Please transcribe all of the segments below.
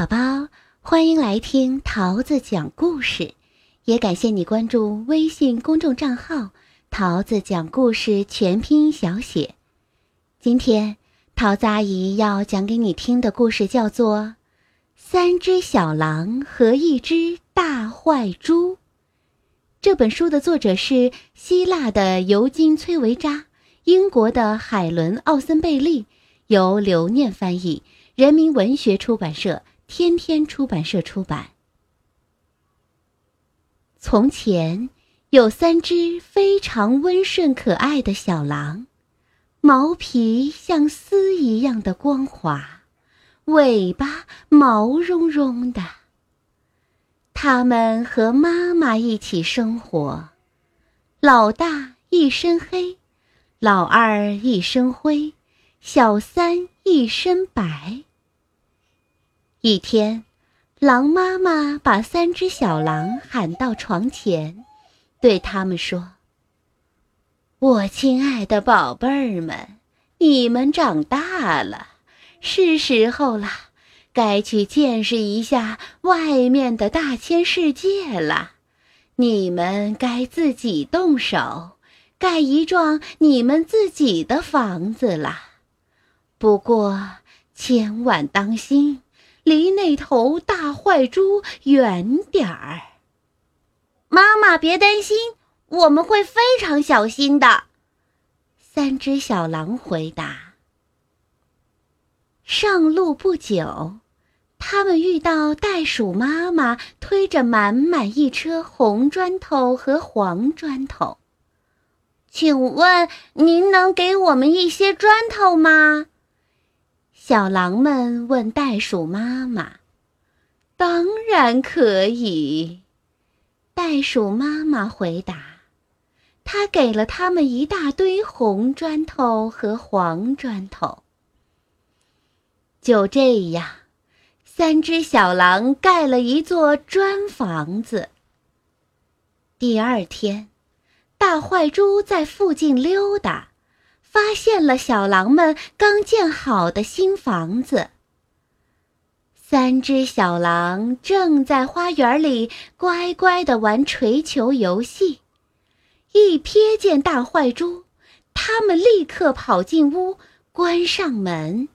宝宝，欢迎来听桃子讲故事，也感谢你关注微信公众账号“桃子讲故事全拼小写”。今天，桃子阿姨要讲给你听的故事叫做《三只小狼和一只大坏猪》。这本书的作者是希腊的尤金·崔维扎，英国的海伦·奥森贝利，由刘念翻译，人民文学出版社。天天出版社出版。从前有三只非常温顺可爱的小狼，毛皮像丝一样的光滑，尾巴毛茸茸的。它们和妈妈一起生活，老大一身黑，老二一身灰，小三一身白。一天，狼妈妈把三只小狼喊到床前，对他们说：“我亲爱的宝贝儿们，你们长大了，是时候了，该去见识一下外面的大千世界了。你们该自己动手，盖一幢你们自己的房子了。不过，千万当心。”离那头大坏猪远点儿。妈妈，别担心，我们会非常小心的。三只小狼回答。上路不久，他们遇到袋鼠妈妈推着满满一车红砖头和黄砖头。请问您能给我们一些砖头吗？小狼们问袋鼠妈妈：“当然可以。”袋鼠妈妈回答：“他给了他们一大堆红砖头和黄砖头。”就这样，三只小狼盖了一座砖房子。第二天，大坏猪在附近溜达。发现了小狼们刚建好的新房子。三只小狼正在花园里乖乖地玩锤球游戏，一瞥见大坏猪，他们立刻跑进屋，关上门。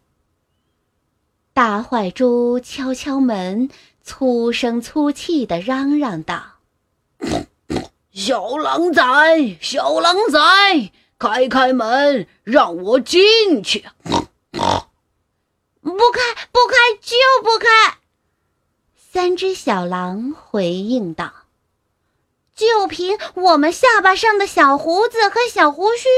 大坏猪敲敲门，粗声粗气地嚷嚷道：“小狼崽，小狼崽！”开开门，让我进去！不开，不开，就不开！三只小狼回应道：“就凭我们下巴上的小胡子和小胡须，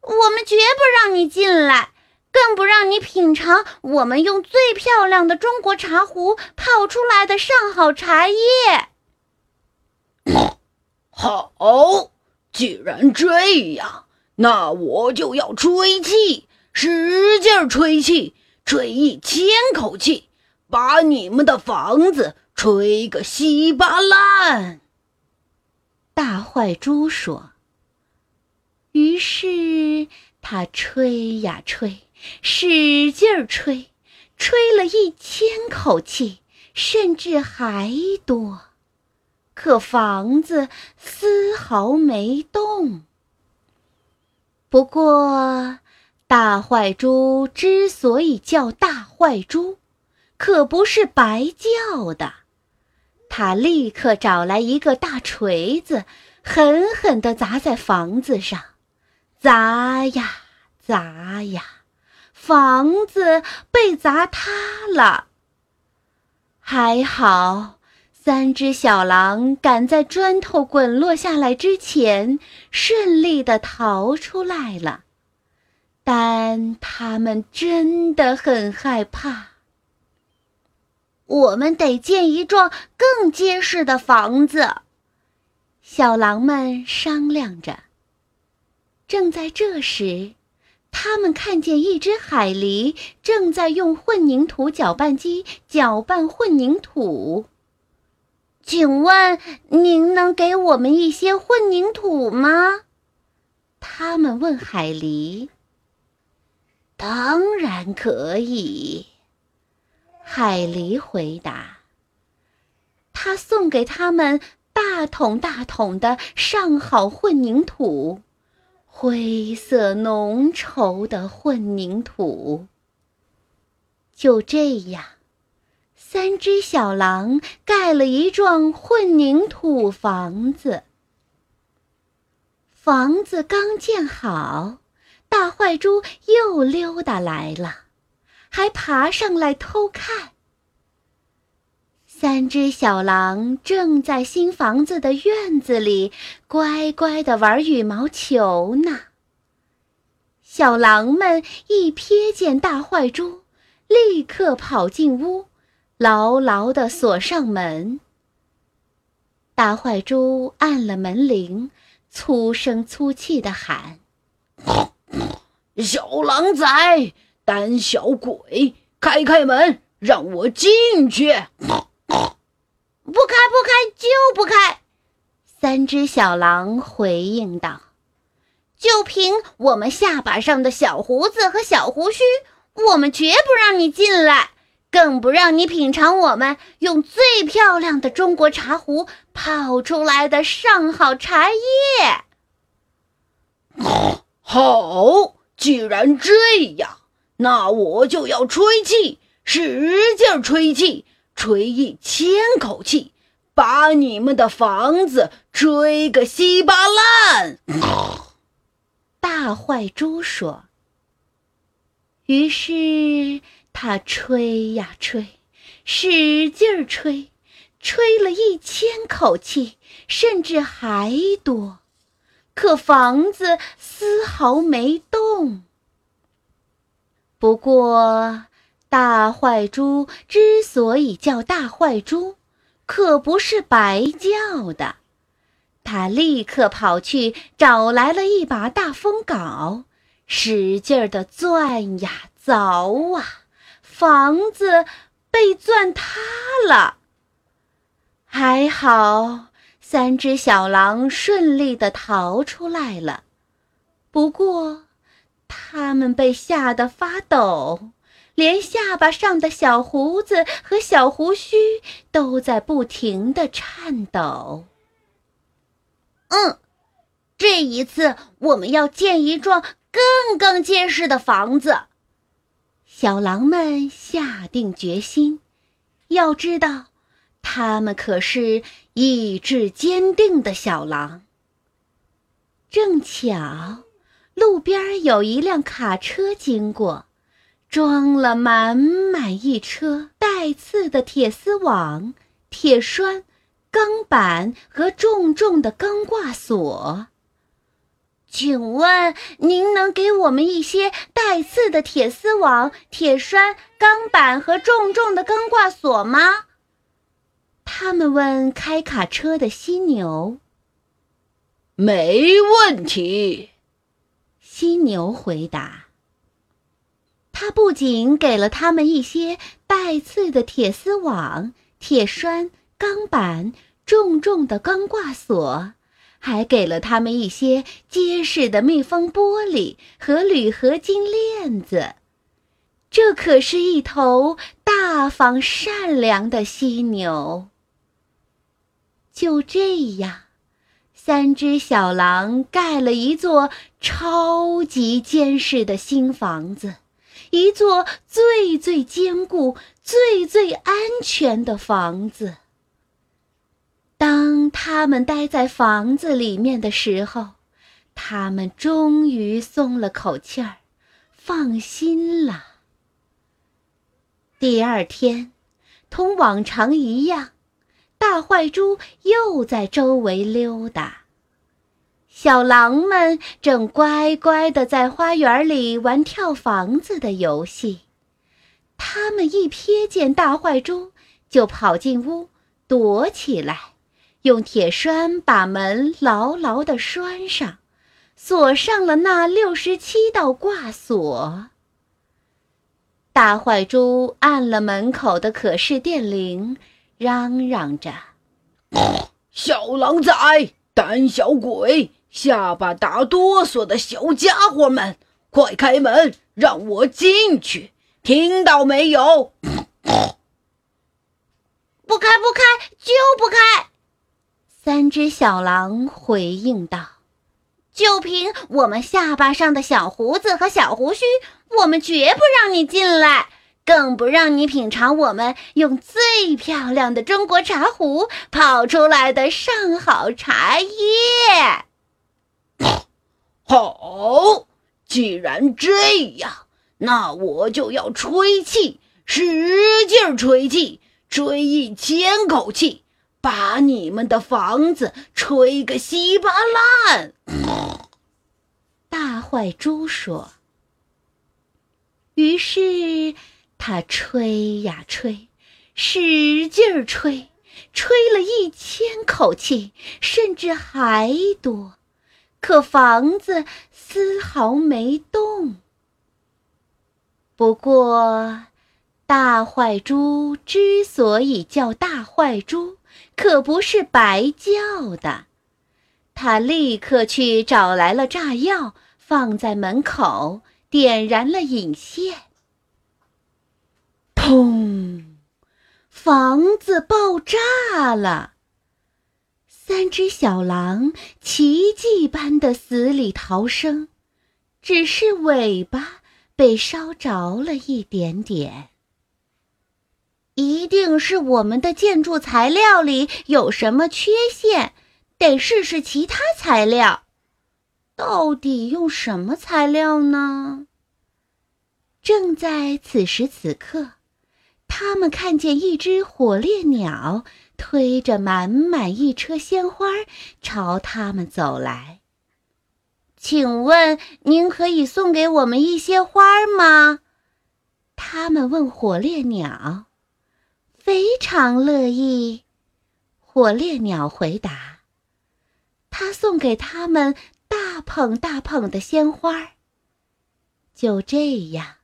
我们绝不让你进来，更不让你品尝我们用最漂亮的中国茶壶泡出来的上好茶叶。”好，既然这样。那我就要吹气，使劲吹气，吹一千口气，把你们的房子吹个稀巴烂。大坏猪说。于是他吹呀吹，使劲吹，吹了一千口气，甚至还多，可房子丝毫没动。不过，大坏猪之所以叫大坏猪，可不是白叫的。他立刻找来一个大锤子，狠狠地砸在房子上，砸呀砸呀，房子被砸塌了。还好。三只小狼赶在砖头滚落下来之前，顺利的逃出来了，但他们真的很害怕。我们得建一幢更结实的房子，小狼们商量着。正在这时，他们看见一只海狸正在用混凝土搅拌机搅拌混凝土。请问您能给我们一些混凝土吗？他们问海狸。当然可以。海狸回答：“他送给他们大桶大桶的上好混凝土，灰色浓稠的混凝土。”就这样，三只小狼盖了一幢混凝土房子。房子刚建好，大坏猪又溜达来了，还爬上来偷看。三只小狼正在新房子的院子里乖乖的玩羽毛球呢。小狼们一瞥见大坏猪。立刻跑进屋，牢牢地锁上门。大坏猪按了门铃，粗声粗气地喊：“小狼崽，胆小鬼，开开门，让我进去！”“不开，不开，就不开！”三只小狼回应道，“就凭我们下巴上的小胡子和小胡须。”我们绝不让你进来，更不让你品尝我们用最漂亮的中国茶壶泡出来的上好茶叶。好，既然这样，那我就要吹气，使劲吹气，吹一千口气，把你们的房子吹个稀巴烂。大坏猪说。于是他吹呀吹，使劲儿吹，吹了一千口气，甚至还多，可房子丝毫没动。不过，大坏猪之所以叫大坏猪，可不是白叫的。他立刻跑去找来了一把大风镐。使劲儿的钻呀凿啊，房子被钻塌了。还好，三只小狼顺利的逃出来了。不过，它们被吓得发抖，连下巴上的小胡子和小胡须都在不停的颤抖。嗯，这一次我们要建一幢。更更结实的房子，小狼们下定决心。要知道，他们可是意志坚定的小狼。正巧，路边有一辆卡车经过，装了满满一车带刺的铁丝网、铁栓、钢板和重重的钢挂锁。请问您能给我们一些带刺的铁丝网、铁栓、钢板和重重的钢挂锁吗？他们问开卡车的犀牛。没问题，犀牛回答。他不仅给了他们一些带刺的铁丝网、铁栓、钢板、重重的钢挂锁。还给了他们一些结实的密封玻璃和铝合金链子，这可是一头大方善良的犀牛。就这样，三只小狼盖了一座超级坚实的新房子，一座最最坚固、最最安全的房子。当他们待在房子里面的时候，他们终于松了口气儿，放心了。第二天，同往常一样，大坏猪又在周围溜达，小狼们正乖乖的在花园里玩跳房子的游戏。他们一瞥见大坏猪，就跑进屋躲起来。用铁栓把门牢牢的拴上锁上了那六十七道挂锁。大坏猪按了门口的可视电铃嚷嚷着。小狼崽胆小鬼下巴打哆嗦的小家伙们快开门让我进去听到没有？不开不开就不开。三只小狼回应道：“就凭我们下巴上的小胡子和小胡须，我们绝不让你进来，更不让你品尝我们用最漂亮的中国茶壶泡出来的上好茶叶。”好，既然这样，那我就要吹气，使劲吹气，吹一千口气，把你们的房子吹个稀巴烂。大坏猪说。于是他吹呀吹，使劲儿吹，吹了一千口气，甚至还多。可房子丝毫没动。不过，大坏猪之所以叫大坏猪，可不是白叫的。他立刻去找来了炸药，放在门口，点燃了引线。砰！房子爆炸了。三只小狼奇迹般的死里逃生，只是尾巴被烧着了一点点。一定是我们的建筑材料里有什么缺陷，得试试其他材料。到底用什么材料呢？正在此时此刻，他们看见一只火烈鸟。推着满满一车鲜花朝他们走来。请问您可以送给我们一些花吗？他们问火烈鸟。非常乐意，火烈鸟回答。他送给他们大捧大捧的鲜花。就这样。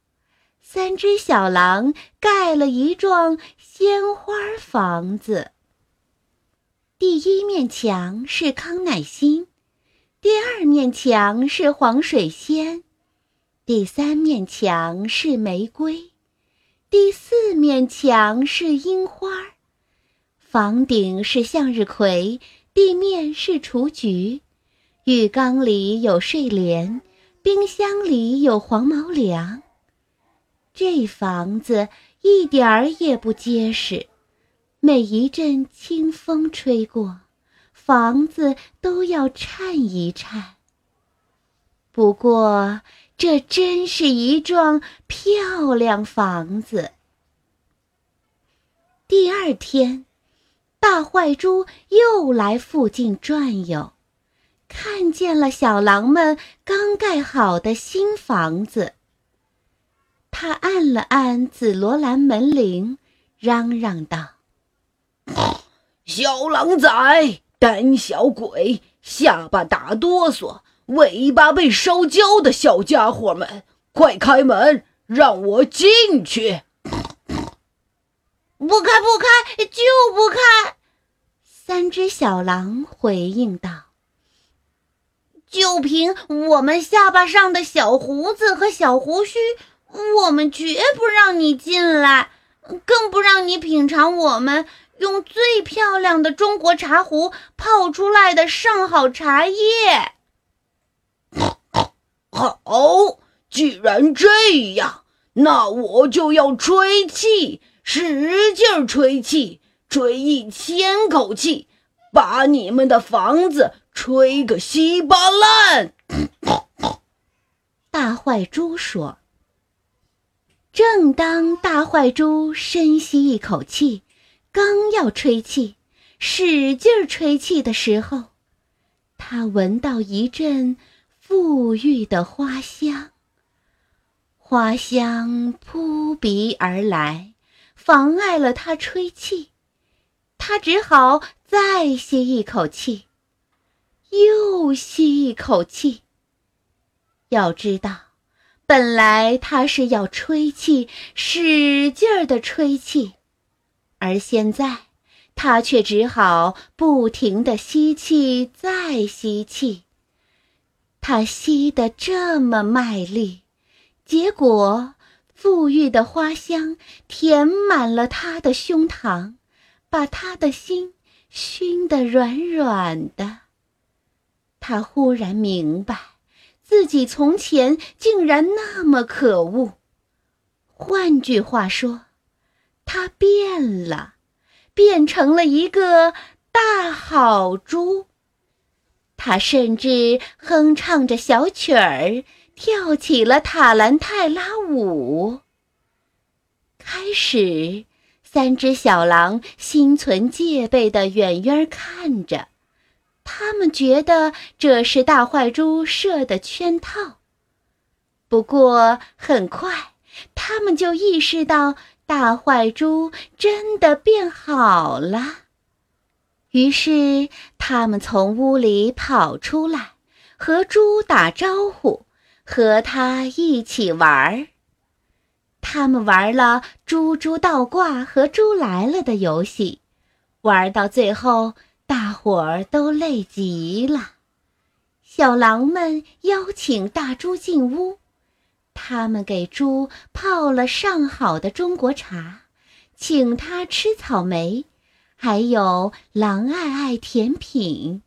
三只小狼盖了一幢鲜花房子。第一面墙是康乃馨，第二面墙是黄水仙，第三面墙是玫瑰，第四面墙是樱花。房顶是向日葵，地面是雏菊，浴缸里有睡莲，冰箱里有黄毛粮。这房子一点儿也不结实。每一阵清风吹过，房子都要颤一颤。不过，这真是一幢漂亮房子。第二天，大坏猪又来附近转悠，看见了小狼们刚盖好的新房子。他按了按紫罗兰门铃，嚷嚷道。小狼崽，胆小鬼，下巴打哆嗦，尾巴被烧焦的小家伙们，快开门，让我进去！不开，不开，就不开！三只小狼回应道：“就凭我们下巴上的小胡子和小胡须，我们绝不让你进来，更不让你品尝我们。”用最漂亮的中国茶壶泡出来的上好茶叶。好，既然这样，那我就要吹气，使劲吹气，吹一千口气，把你们的房子吹个稀巴烂。大坏猪说。正当大坏猪深吸一口气。刚要吹气，使劲吹气的时候，他闻到一阵馥郁的花香。花香扑鼻而来，妨碍了他吹气。他只好再吸一口气，又吸一口气。要知道，本来他是要吹气，使劲儿的吹气。而现在，他却只好不停的吸气，再吸气。他吸得这么卖力，结果馥郁的花香填满了他的胸膛，把他的心熏得软软的。他忽然明白，自己从前竟然那么可恶。换句话说，他变了，变成了一个大好猪。他甚至哼唱着小曲儿，跳起了塔兰泰拉舞。开始，三只小狼心存戒备的远远看着，他们觉得这是大坏猪设的圈套。不过很快，他们就意识到大坏猪真的变好了。于是，他们从屋里跑出来，和猪打招呼，和他一起玩儿。他们玩了“猪猪倒挂”和“猪来了”的游戏，玩到最后，大伙儿都累极了。小狼们邀请大猪进屋，他们给猪泡了上好的中国茶，请他吃草莓。还有狼爱爱甜品，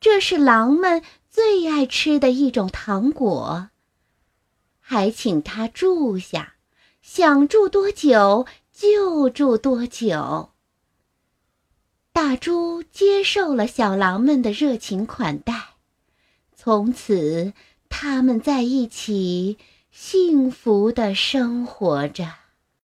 这是狼们最爱吃的一种糖果。还请他住下，想住多久就住多久。大猪接受了小狼们的热情款待，从此他们在一起幸福的生活着。